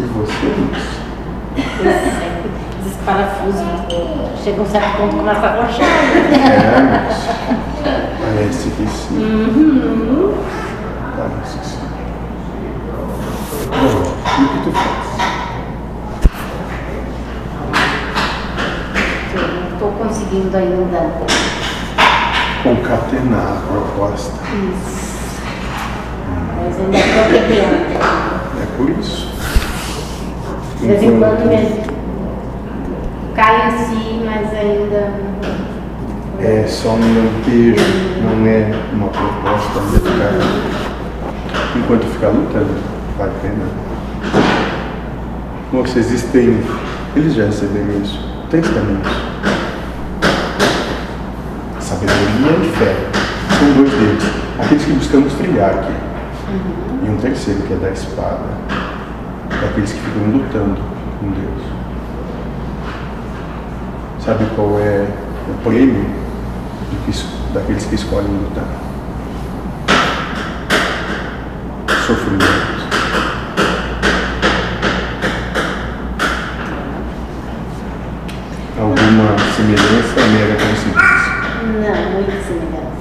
E você, moça? Esses parafusos chega um certo ponto que começa a rochar. É. Parece que sim. Uhum. Parece que sim. Bom, e o que tu faz? Eu não estou conseguindo ainda. Concatenar a proposta. Isso. Mas ainda estou quebrando. É por isso. De vez em quando mesmo. Cai em si, mas ainda. É só um lampejo, não é uma proposta de ficar. Enquanto ficar lutando, vale a pena. Moça, existem. Eles já receberam isso. Três caminhos. Sabedoria e fé. São dois deles. Aqueles que buscamos trilhar aqui. E um terceiro, que é da espada. Daqueles que ficam lutando com Deus. Sabe qual é o prêmio daqueles que escolhem lutar? Sofrimento. Alguma semelhança ou mera coincidência? Não, muito semelhança.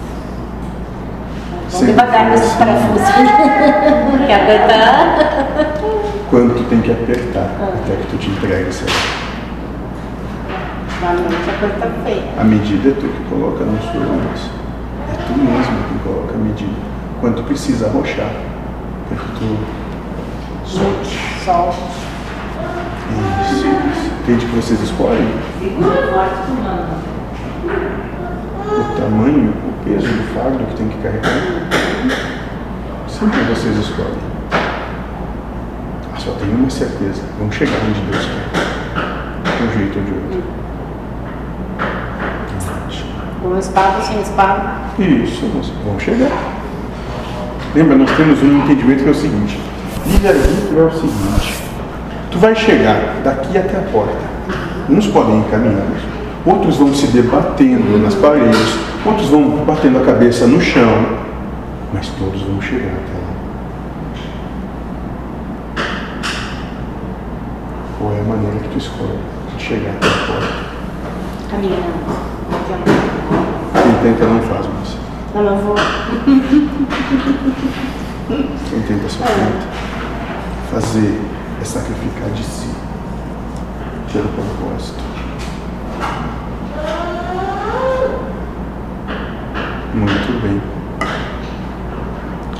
Vamos devagar nesses parafusos. Quer apertar? Que apertar até que tu te entregue, certo? Realmente a coisa tá feia. A medida é tu que coloca nas suas mãos. É tu mesmo que coloca a medida. Quanto precisa arrochar para que tu solte. Sol. Isso, isso. Entende que vocês escolhem? O tamanho, o peso do fardo que tem que carregar. Sempre vocês escolhem. Só tenho uma certeza. Vão chegar onde Deus quer. De um jeito ou de outro. Com espada sem espada. Isso, vão chegar. Lembra, nós temos um entendimento que é o seguinte: livre-arbítrio é o seguinte. Tu vai chegar daqui até a porta. Uns podem ir caminhando, outros vão se debatendo nas paredes, outros vão batendo a cabeça no chão, mas todos vão chegar até lá. Qual é a maneira que tu escolhe de chegar até a porta? Caminhando. Quem tenta não faz, moça. Não, eu vou. Quem tenta só tenta. Fazer é sacrificar de si pelo propósito.